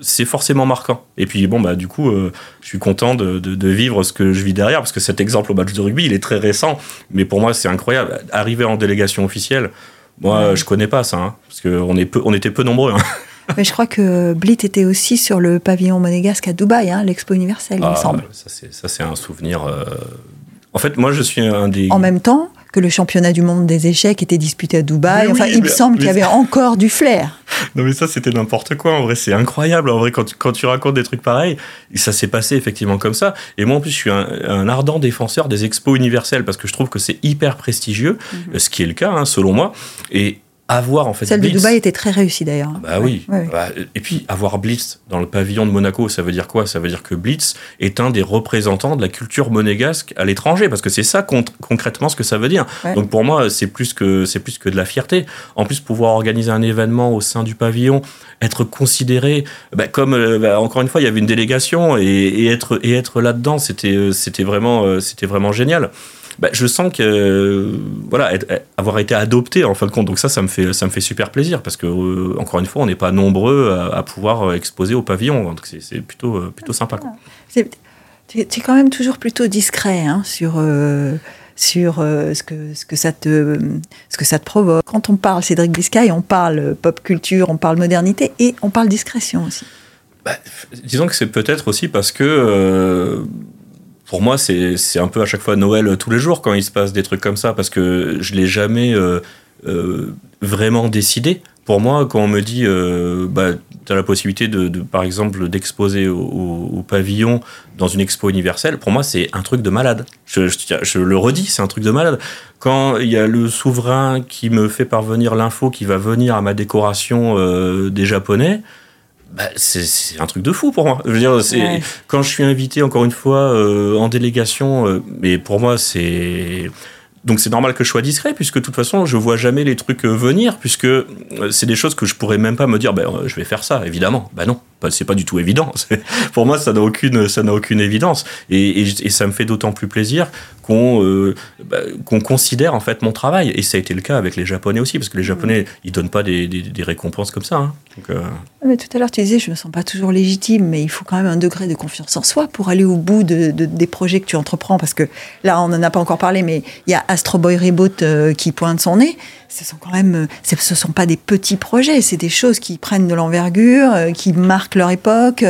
c'est forcément marquant. Et puis bon, bah du coup, euh, je suis content de, de, de, vivre ce que je vis derrière parce que cet exemple au match de rugby, il est très récent, mais pour moi, c'est incroyable. Arriver en délégation officielle, moi, je connais pas ça, hein, parce qu'on est peu, on était peu nombreux. Hein. (laughs) Mais je crois que Blit était aussi sur le pavillon monégasque à Dubaï, hein, l'expo universelle, ah, il me semble. Ça, c'est un souvenir. Euh... En fait, moi, je suis un des. En même temps que le championnat du monde des échecs était disputé à Dubaï. Enfin, il me semble qu'il y avait encore du flair. (laughs) Non, mais ça, c'était n'importe quoi. En vrai, c'est incroyable. En vrai, quand tu, quand tu racontes des trucs pareils, ça s'est passé effectivement comme ça. Et moi, en plus, je suis un, un, ardent défenseur des expos universelles parce que je trouve que c'est hyper prestigieux, mm -hmm. ce qui est le cas, hein, selon moi. Et avoir en fait celle Blitz, de Dubaï était très réussie d'ailleurs. Bah oui. Ouais, ouais. Bah, et puis avoir Blitz dans le pavillon de Monaco ça veut dire quoi? Ça veut dire que Blitz est un des représentants de la culture monégasque à l'étranger parce que c'est ça con concrètement ce que ça veut dire. Donc pour moi c'est plus que c'est plus que de la fierté. En plus pouvoir organiser un événement au sein du pavillon être considéré bah, comme euh, bah, encore une fois il y avait une délégation et, et être et être là dedans c'était c'était vraiment euh, c'était vraiment génial bah, je sens que euh, voilà être, avoir été adopté en fin de compte. Donc ça ça me fait ça me fait super plaisir parce que euh, encore une fois on n'est pas nombreux à, à, pouvoir exposer au pavillon. Donc c'est plutôt euh, plutôt sympa tu es quand même toujours plutôt discret hein, sur euh, sur euh, ce que ce que ça te ce que ça te provoque. Quand on parle Cédric Biscay on parle pop culture on parle modernité et on parle discrétion aussi. Bah, disons que c'est peut-être aussi parce que euh, pour moi, c'est un peu à chaque fois Noël tous les jours quand il se passe des trucs comme ça, parce que je l'ai jamais euh, euh, vraiment décidé. Pour moi, quand on me dit, euh, bah, tu as la possibilité, de, par exemple, d'exposer au, pavillon dans une expo universelle, pour moi, c'est un truc de malade. Je, le redis, c'est un truc de malade. Quand il y a le souverain qui me fait parvenir l'info qui va venir à ma décoration euh, des Japonais, bah, c'est un truc de fou pour moi. Je veux dire, ouais. quand je suis invité encore une fois euh, en délégation, euh, mais pour moi c'est donc c'est normal que je sois discret puisque de toute façon je vois jamais les trucs venir puisque c'est des choses que je pourrais même pas me dire ben je vais faire ça évidemment ben non c'est pas du tout évident (laughs) pour moi ça n'a aucune ça n'a aucune évidence et, et, et, ça me fait d'autant plus plaisir qu'on euh, bah, qu'on considère en fait mon travail. Et ça a été le cas avec les japonais aussi parce que les japonais ils donnent pas des, des, des récompenses comme ça hein. Donc, euh... mais tout à l'heure tu disais je me sens pas toujours légitime mais il faut quand même un degré de confiance en soi pour aller au bout de, de des projets que tu entreprends parce que là on en a pas encore parlé mais il y a Astro Boy Reboot euh, qui pointe son nez. Ce sont quand même ce sont pas des petits projets c'est des choses qui prennent de l'envergure qui marquent leur époque.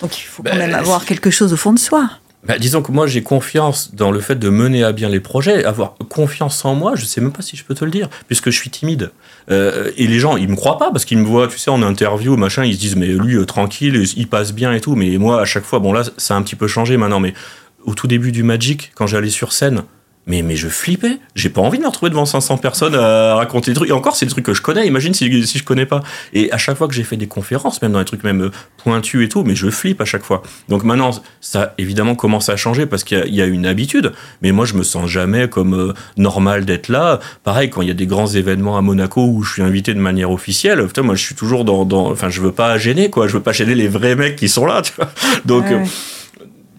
Donc il faut quand ben, même avoir quelque chose au fond de soi bah, disons que moi j'ai confiance dans le fait de mener à bien les projets, avoir confiance en moi, je sais même pas si je peux te le dire, puisque je suis timide. Euh, et les gens, ils me croient pas parce qu'ils me voient, tu sais, en interview, machin, ils se disent mais lui euh, tranquille, il passe bien et tout. Mais moi à chaque fois, bon là ça a un petit peu changé maintenant, mais au tout début du Magic, quand j'allais sur scène, mais, mais je flippais. J'ai pas envie de me retrouver devant 500 personnes à raconter des trucs. Et encore, c'est des trucs que je connais. Imagine si, si je connais pas. Et à chaque fois que j'ai fait des conférences, même dans des trucs même pointus et tout, mais je flippe à chaque fois. Donc maintenant, ça évidemment commence à changer parce qu'il y, y, a une habitude. Mais moi, je me sens jamais comme euh, normal d'être là. Pareil, quand il y a des grands événements à Monaco où je suis invité de manière officielle, putain, moi, je suis toujours dans, dans. Enfin, je veux pas gêner, quoi. Je veux pas gêner les vrais mecs qui sont là, tu vois. Donc. Ouais, ouais. Euh,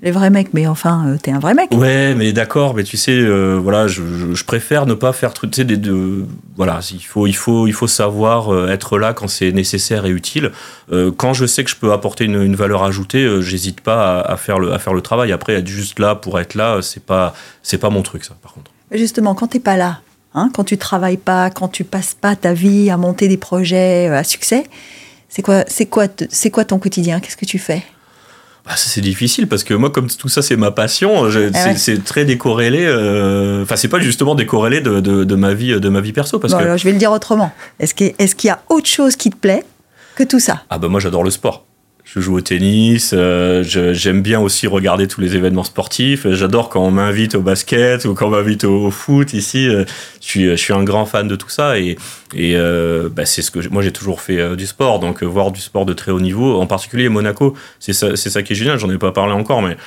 les vrais mecs, mais enfin, euh, t'es un vrai mec. Ouais, mais d'accord, mais tu sais, euh, voilà, je, je, je, préfère ne pas faire truc, tu sais, des deux. Voilà, il faut, il faut, il faut savoir euh, être là quand c'est nécessaire et utile. Quand je sais que je peux apporter une, une valeur ajoutée, j'hésite pas à, à, faire le, à faire le travail. Après, être juste là pour être là, c'est pas, c'est pas mon truc, ça, par contre. Justement, quand t'es pas là, hein, quand tu travailles pas, quand tu passes pas ta vie à monter des projets à succès, c'est quoi, c'est quoi, c'est quoi ton quotidien? Qu'est-ce que tu fais? Bah, c'est difficile parce que moi, comme tout ça, c'est ma passion, ah ouais. c'est très décorrélé. Euh, enfin, euh, c'est pas justement décorrélé de, de, de, ma vie, de ma vie perso. Parce bon, que... alors, je vais le dire autrement. Est-ce qu'il est qu y a autre chose qui te plaît que tout ça? Ah bah moi, j'adore le sport. Je joue au tennis, euh, j'aime bien aussi regarder tous les événements sportifs. J'adore quand on m'invite au basket ou quand on m'invite au, foot ici. Euh, je, suis, je suis un grand fan de tout ça et, et euh, bah, c'est ce que moi j'ai toujours fait du sport. Donc voir du sport de très haut niveau, en particulier Monaco, c'est ça, ça qui est génial. J'en ai pas parlé encore, mais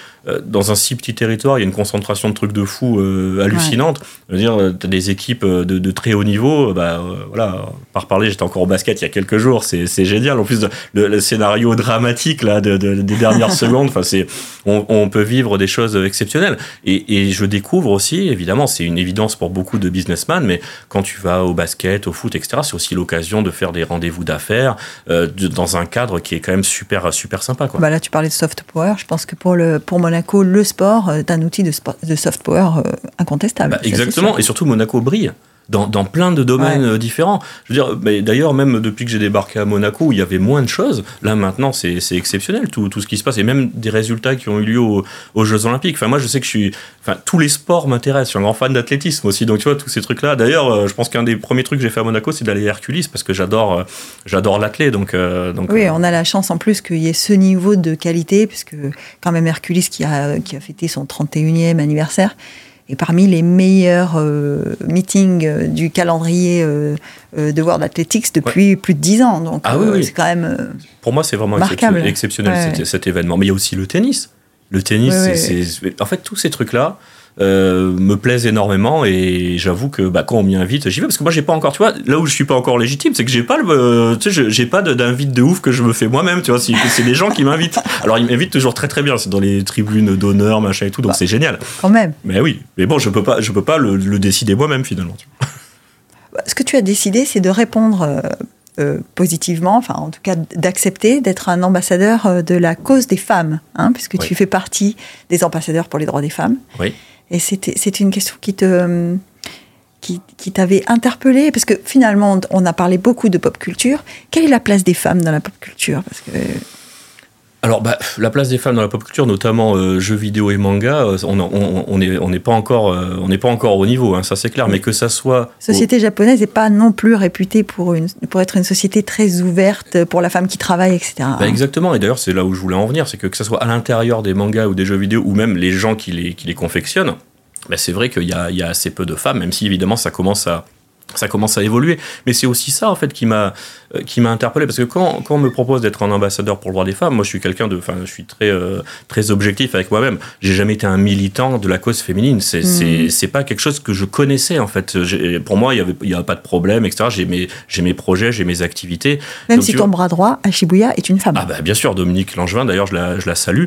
dans un si petit territoire, il y a une concentration de trucs de fou hallucinante. Je veux dire, as des équipes de, de, très haut niveau. Bah voilà, par parler, j'étais encore au basket il y a quelques jours. C'est génial. En plus, le, le scénario dramatique là de, des dernières (laughs) secondes. Enfin, c'est on, peut vivre des choses exceptionnelles. Et, je découvre aussi, évidemment, c'est une évidence pour beaucoup de businessmen, mais quand tu vas au basket, au foot, etc., c'est aussi l'occasion de faire des rendez-vous d'affaires euh, dans un cadre qui est quand même super super sympa. Quoi. Bah là, tu parlais de soft power. Je pense que pour le pour Monaco, le sport est un outil de, de soft power euh, incontestable. Bah, exactement. Et surtout, Monaco brille dans, dans, plein de domaines euh, différents. Je veux dire, mais d'ailleurs, même depuis que j'ai débarqué à Monaco, où il y avait moins de choses, là maintenant, c'est exceptionnel tout, tout, ce qui se passe, et même des résultats qui ont eu lieu aux, Jeux Olympiques. Enfin, moi, je sais que je suis. Enfin, tous les sports m'intéressent. Je suis un grand fan d'athlétisme aussi, donc tu vois, tous ces trucs-là. D'ailleurs, euh, je pense qu'un des premiers trucs que j'ai fait à Monaco, c'est d'aller à Hercules, parce que j'adore euh, j'adore l'athlé. Donc, donc, oui, on a la chance en plus qu'il y ait ce niveau de qualité, puisque quand même Hercules qui a, qui a fêté son 31e anniversaire et parmi les meilleurs euh, meetings euh, du calendrier euh, de World Athletics depuis plus de dix ans. Donc ah c'est quand même. Pour moi, c'est vraiment exceptionnel, exceptionnel cet, événement. Mais il y a aussi le tennis. Le tennis, c'est. En fait, tous ces trucs-là, euh, me plaisent énormément et j'avoue que bah, quand on m'y invite, j'y vais parce que moi j'ai pas encore, tu vois, là où je suis pas encore légitime, c'est que j'ai pas le, tu sais, j'ai pas d'invite de ouf que je me fais moi-même, tu vois, c'est des gens qui m'invitent. Alors ils m'invitent toujours très très bien, c'est dans les tribunes d'honneur, machin et tout, donc bah, c'est génial. Quand même. Mais oui, mais bon, je peux pas, je peux pas le, décider moi-même finalement. Bah, ce que tu as décidé, c'est de répondre. Euh, euh, positivement, enfin en tout cas d'accepter d'être un ambassadeur de la cause des femmes, hein, puisque tu fais partie des ambassadeurs pour les droits des femmes. Oui. Et c'est une question qui te qui, qui t'avait interpellé Parce que finalement, on a parlé beaucoup de pop culture. Quelle est la place des femmes dans la pop culture? Parce que alors, bah, la place des femmes dans la pop culture, notamment euh, jeux vidéo et manga, euh, on n'est on, on pas encore, euh, on n'est pas encore au niveau, hein, ça c'est clair. Mais que ça soit société japonaise n'est pas non plus réputée pour une, pour être une société très ouverte pour la femme qui travaille, etc. Bah, exactement. Et d'ailleurs, c'est là où je voulais en venir, c'est que que ça soit à l'intérieur des mangas ou des jeux vidéo, ou même les gens qui les, qui les confectionnent, bah, c'est vrai qu'il y a, y a assez peu de femmes, même si évidemment ça commence à ça commence à évoluer. Mais c'est aussi ça, en fait, qui m'a, qui m'a interpellé. Parce que quand, quand on me propose d'être un ambassadeur pour le droit des femmes, moi, je suis quelqu'un de, enfin, je suis très, euh, très objectif avec moi-même. J'ai jamais été un militant de la cause féminine. C'est, mmh. c'est, pas quelque chose que je connaissais, en fait. Pour moi, il y avait, il y a pas de problème, etc. J'ai mes, j'ai mes projets, j'ai mes activités. Même si ton bras droit à Shibuya est une femme. Ah, bah, bien sûr, Dominique Langevin, d'ailleurs, je la, je la salue.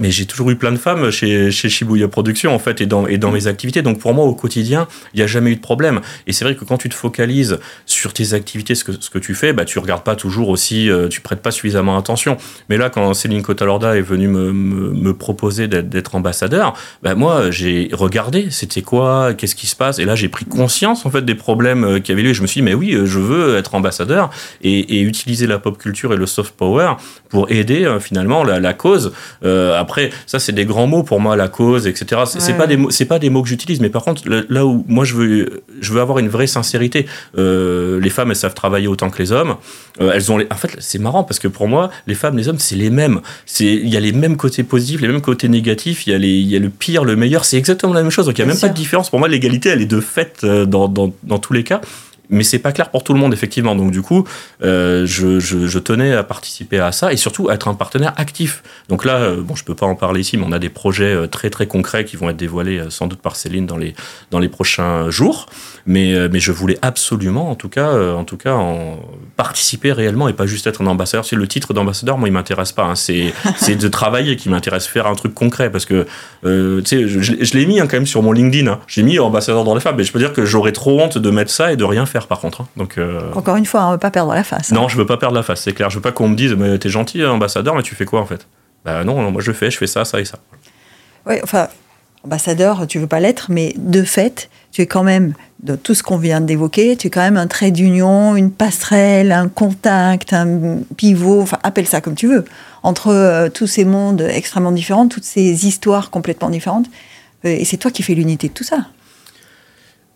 mais j'ai toujours eu plein de femmes chez, chez Shibuya Productions, en fait, et dans, et dans mmh. mes activités. Donc, pour moi, au quotidien, il n'y a jamais eu de problème. Et c'est vrai que quand tu te focalises sur tes activités, ce que, ce que tu fais, bah, tu regardes pas toujours aussi, euh, tu prêtes pas suffisamment attention. Mais là, quand Céline Cotalorda est venue me, me, proposer d'être ambassadeur, bah, moi, j'ai regardé, c'était quoi, qu'est-ce qui se passe. Et là, j'ai pris conscience, en fait, des problèmes euh, qui avaient lieu. Et je me suis dit, mais oui, euh, je veux être ambassadeur et, et utiliser la pop culture et le soft power pour aider, finalement, la, la cause. après, ça, c'est des grands mots pour moi, la cause, etc. C'est pas des c'est pas des mots que j'utilise, mais par contre, là où moi, je veux, je veux avoir une vraie sincérité euh, les femmes, elles savent travailler autant que les hommes. Euh, elles ont, en fait, c'est marrant parce que pour moi, les femmes, les hommes, c'est les mêmes. Il y a les mêmes côtés positifs, les mêmes côtés négatifs. Il y a les, il y a le pire, le meilleur. C'est exactement la même chose. Donc il y a même pas de différence. Pour moi, l'égalité, elle est de fait euh, dans, dans, dans tous les cas mais c'est pas clair pour tout le monde effectivement. Donc du coup, euh, je, je, je, tenais à participer à ça et surtout à être un partenaire actif. Donc là, euh, bon, je peux pas en parler ici, mais on a des projets euh, très très concrets qui vont être dévoilés euh, sans doute par Céline dans les dans les prochains jours. Mais mais je voulais absolument, en tout cas, en tout cas, en participer réellement et pas juste être un ambassadeur. C'est le titre d'ambassadeur, moi, il m'intéresse pas. Hein. C'est (laughs) c'est de travailler qui m'intéresse, faire un truc concret parce que tu sais, je, je l'ai mis hein, quand même sur mon LinkedIn. Hein. J'ai mis ambassadeur dans les femmes, mais je peux dire que j'aurais trop honte de mettre ça et de rien faire par contre. Hein. Donc, euh, Encore une fois, on ne veut pas perdre la face. Hein. Non, je veux pas perdre la face, c'est clair. Je veux pas qu'on me dise, mais t'es gentil, hein, ambassadeur, mais tu fais quoi en fait? Bah non, moi je fais, je fais ça, ça et ça. Oui, enfin, ambassadeur, tu veux pas l'être, mais de fait, tu es quand même, de tout ce qu'on vient d'évoquer, tu es quand même un trait d'union, une passerelle, un contact, un pivot, enfin, appelle ça comme tu veux, entre euh, tous ces mondes extrêmement différents, toutes ces histoires complètement différentes. Euh, et c'est toi qui fais l'unité de tout ça.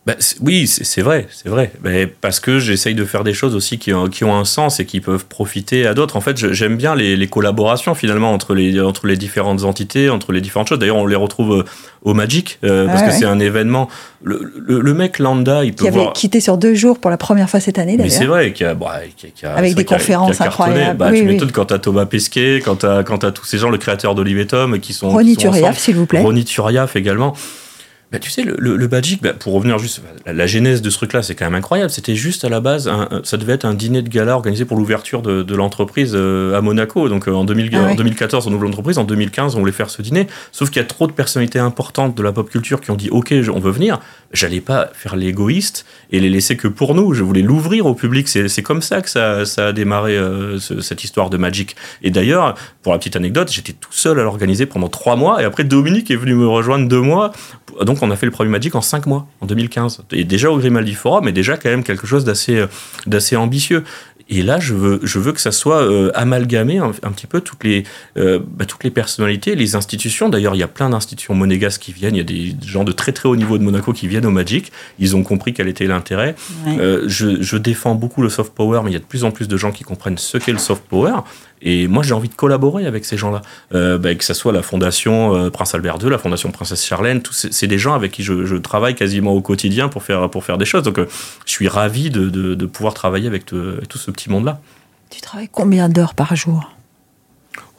Bah, oui, c'est vrai, c'est vrai. Mais parce que j'essaye de faire des choses aussi qui ont, qui ont, un sens et qui peuvent profiter à d'autres. En fait, j'aime bien les, les, collaborations finalement entre les, entre les différentes entités, entre les différentes choses. D'ailleurs, on les retrouve euh, au Magic euh, parce que c'est un événement. Le, le, mec lambda, il peut qui avait quitté sur deux jours pour la première fois cette année. Mais c'est vrai, qui a, bah, a, avec des conférences incroyables. Bah, tu m'étonnes quand t'as Thomas Pesquet, quand t'as quand as tous ces gens, le créateur d'Olivier Tom, qui sont Ronny Turiaf, s'il vous plaît. Ronny Turiaf également. Bah, tu sais, le, le, Magic, bah, pour revenir juste, la, la genèse de ce truc-là, c'est quand même incroyable. C'était juste à la base, ça devait être un dîner de gala organisé pour l'ouverture de, de l'entreprise euh, à Monaco. Donc euh, en, 2000, ah en 2014, on ouvre l'entreprise, en 2015, on voulait faire ce dîner. Sauf qu'il y a trop de personnalités importantes de la pop culture qui ont dit Ok, on veut venir. J'allais pas faire l'égoïste et les laisser que pour nous. Je voulais l'ouvrir au public. C'est comme ça que ça, ça a démarré, euh, cette histoire de Magic. Et d'ailleurs, pour la petite anecdote, j'étais tout seul à l'organiser pendant trois mois. Et après, Dominique est venu me rejoindre deux mois. Donc, on a fait le premier Magic en 5 mois, en 2015. Et déjà au Grimaldi Forum, mais déjà quand même quelque chose d'assez, euh, d'assez ambitieux. Et là, je veux, je veux que ça soit euh, amalgamé un, petit peu toutes les, euh, bah, toutes les personnalités, les institutions. D'ailleurs, il y a plein d'institutions monégasques qui viennent. Il y a des gens de très très haut niveau de Monaco qui viennent au Magic. Ils ont compris quel était l'intérêt. je, je, défends beaucoup le soft power, mais il y a de plus en plus de gens qui comprennent ce qu'est le soft power. Et moi, j'ai envie de collaborer avec ces gens-là. Euh, bah, que ce soit la Fondation euh, Prince Albert II, la Fondation Princesse Charlène, c'est des gens avec qui je, travaille quasiment au quotidien pour faire, pour faire des choses. Donc, euh, je suis ravi de, de, pouvoir travailler avec, tout ce petit monde-là. Tu travailles combien d'heures par jour?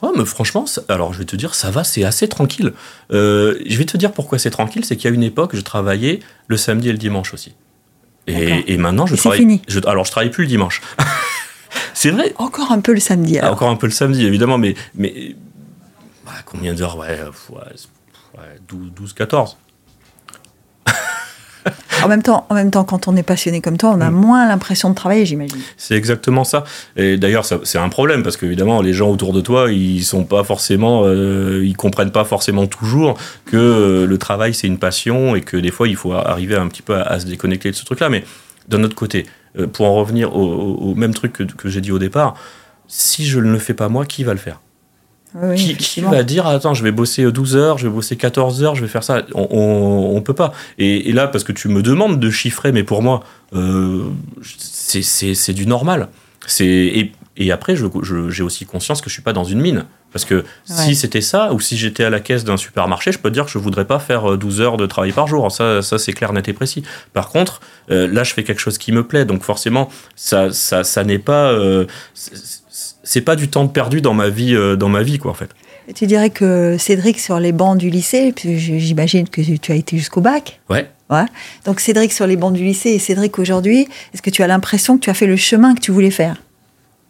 Ouais, mais franchement, alors je vais te dire, ça va, c'est assez tranquille. je vais te dire pourquoi c'est tranquille, c'est qu'il y a une époque, je travaillais le samedi et le dimanche aussi. Et, et maintenant, je travaille. Fini. Je, alors, je travaille plus le dimanche. (laughs) C'est vrai. Encore un peu le samedi. Ah, encore un peu le samedi, évidemment, mais, mais bah, combien d'heures ouais, 12, 14. en, même temps, en même temps, quand on est passionné comme toi, on a mm. moins l'impression de travailler, j'imagine. C'est exactement ça. Et d'ailleurs, c'est un problème parce qu'évidemment, les gens autour de toi, ils sont pas forcément, euh, ils comprennent pas forcément toujours que euh, le travail c'est une passion et que des fois, il faut arriver un petit peu à se déconnecter de ce truc-là. Mais d'un autre côté, euh, pour en revenir au, même truc que, j'ai dit au départ, si je ne le fais pas moi, qui va le faire? Qui, va dire attends je vais bosser 12 heures je vais bosser 14 heures je vais faire ça? On, ne peut pas. Et, là parce que tu me demandes de chiffrer mais pour moi euh, c'est du normal. C'est et, après j'ai aussi conscience que je suis pas dans une mine parce que si c'était ça, ou si j'étais à la caisse d'un supermarché, je peux te dire que je voudrais pas faire 12 euh, heures de travail par jour. Ça, ça c'est clair, net et précis. Par contre, euh, là, je fais quelque chose qui me plaît. Donc forcément, ça, ça, ça n'est pas... Euh, c'est pas du temps perdu dans ma vie, dans ma vie quoi, en fait. tu dirais que Cédric, sur les bancs du lycée, j'imagine que tu as été jusqu'au bac Ouais. ouais. Donc Cédric sur les bancs du lycée et Cédric aujourd'hui, est-ce que tu as l'impression que tu as fait le chemin que tu voulais faire?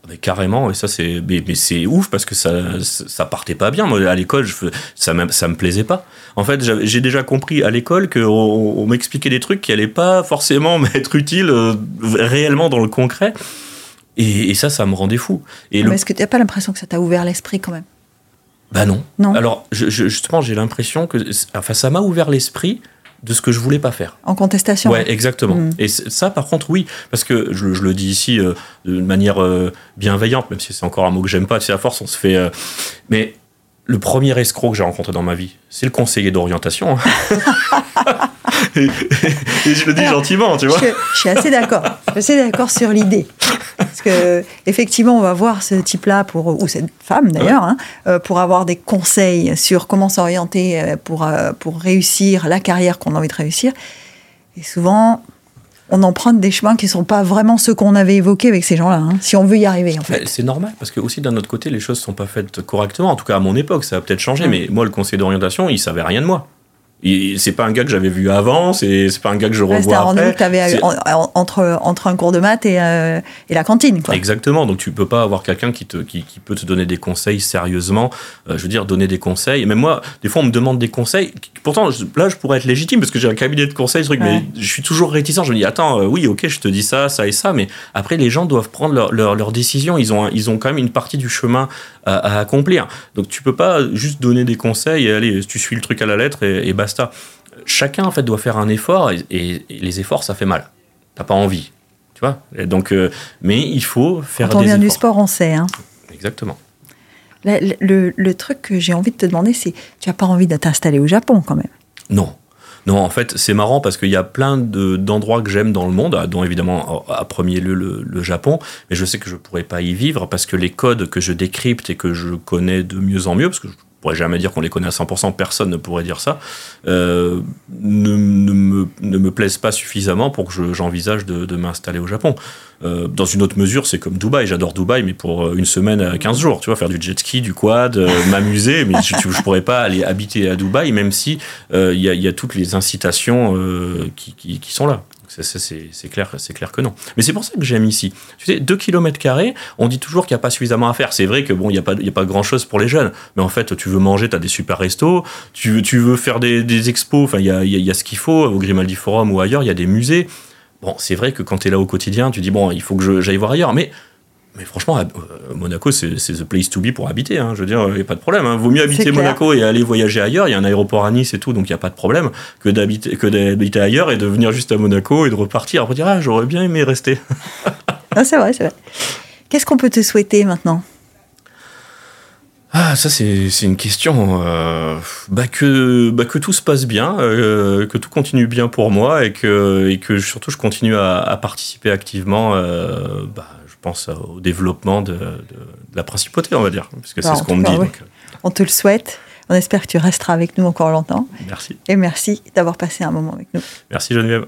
Mais carrément, et ça c'est, mais, c'est ouf parce que ça, ça partait pas bien. Moi à l'école, je, ça, me, ça me plaisait pas. En fait, j'ai déjà compris à l'école qu'on on, m'expliquait des trucs qui allaient pas forcément (laughs) m'être utiles euh, réellement dans le concret. Et, ça, ça me rendait fou. Et mais est-ce que tu n'as pas l'impression que ça t'a ouvert l'esprit quand même? Bah non. non. Alors justement, j'ai l'impression que, enfin, ça m'a ouvert l'esprit de ce que je voulais pas faire. En contestation. Ouais, exactement. Mm. Et ça, par contre, oui, parce que je, le dis ici euh, de manière euh, bienveillante, même si c'est encore un mot que j'aime pas. C'est à force, on se fait. Euh, mais le premier escroc que j'ai rencontré dans ma vie, c'est le conseiller d'orientation. (laughs) et, je le dis gentiment, tu vois. Je, suis assez d'accord. Je suis assez d'accord sur l'idée. Parce que effectivement, on va voir ce type-là pour ou cette femme d'ailleurs hein, euh, pour avoir des conseils sur comment s'orienter euh, pour euh, pour réussir la carrière qu'on a envie de réussir. Et souvent, on emprunte des chemins qui ne sont pas vraiment ceux qu'on avait évoqués avec ces gens-là, hein, si on veut y arriver en fait. C'est normal, parce que aussi d'un autre côté, les choses ne sont pas faites correctement. En tout cas, à mon époque, ça a peut-être changé, mais moi, le conseil d'orientation, il savait rien de moi c'est pas un gars que j'avais vu avant, c'est pas un gars que je revois un après. que avais entre, entre un cours de maths et, euh, et la cantine. Quoi. Exactement, donc tu peux pas avoir quelqu'un qui, te, qui, qui, peut te donner des conseils sérieusement, euh, je veux dire, donner des conseils. Même moi, des fois, on me demande des conseils. Pourtant, là, je pourrais être légitime parce que j'ai un cabinet de conseils, truc, mais je suis toujours réticent. Je me dis, attends, euh, oui, ok, je te dis ça, ça et ça, mais après, les gens doivent prendre leur, leur, leur décision. Ils ont, ils ont quand même une partie du chemin à, accomplir. Donc, tu peux pas juste donner des conseils et allez, tu suis le truc à la lettre et, et basta chacun en fait doit faire un effort et, les efforts ça fait mal. T'as pas envie, tu vois. donc, euh, mais il faut faire Quand on vient du sport, on sait. Hein. Exactement. Le, le, truc que j'ai envie de te demander, c'est tu as pas envie de t'installer au Japon quand même Non. Non, en fait, c'est marrant parce qu'il y a plein d'endroits que j'aime dans le monde, dont évidemment à premier lieu le, Japon, mais je sais que je ne pourrais pas y vivre parce que les codes que je décrypte et que je connais de mieux en mieux, parce que je pourrais jamais dire qu'on les connaît à 100%, personne ne pourrait dire ça, euh, ne, me, ne, me, plaisent pas suffisamment pour que j'envisage de, m'installer au Japon. Euh, dans une autre mesure, c'est comme Dubaï, j'adore Dubaï, mais pour une semaine à 15 jours, tu vois, faire du jet ski, du quad, euh, (laughs) m'amuser, mais je, ne pourrais pas aller habiter à Dubaï, même si il y, a toutes les incitations qui sont là. C'est clair, clair que non. Mais c'est pour ça que j'aime ici. Tu sais, 2 km, on dit toujours qu'il n'y a pas suffisamment à faire. C'est vrai que bon, il n'y a pas, a pas grand chose pour les jeunes. Mais en fait, tu veux manger, tu as des super restos. Tu, tu veux faire des, des expos. Enfin, il y a, y a, ce qu'il faut au Grimaldi Forum ou ailleurs. Il y a des musées. Bon, c'est vrai que quand tu es là au quotidien, tu dis bon, il faut que j'aille voir ailleurs. Mais mais franchement, euh, Monaco, c'est the place to be pour habiter. Hein. Je veux dire, il n'y a pas de problème. Hein. Vaut mieux habiter Monaco et aller voyager ailleurs. Il y a un aéroport à Nice et tout, donc il n'y a pas de problème que d'habiter, ailleurs et de venir juste à Monaco et de repartir. Après dire, ah, j'aurais bien aimé rester. (laughs) c'est vrai, c'est vrai. Qu'est-ce qu'on peut te souhaiter maintenant? Ah, ça c'est une question. Euh, bah que bah que tout se passe bien, euh, que tout continue bien pour moi et que et que surtout je continue à, à participer activement. Euh, bah, pense au développement de, la principauté, on va dire, puisque c'est bah, ce qu'on me dit. Euh. On te le souhaite. On espère que tu resteras avec nous encore longtemps. Merci. Et merci d'avoir passé un moment avec nous. Merci Geneviève.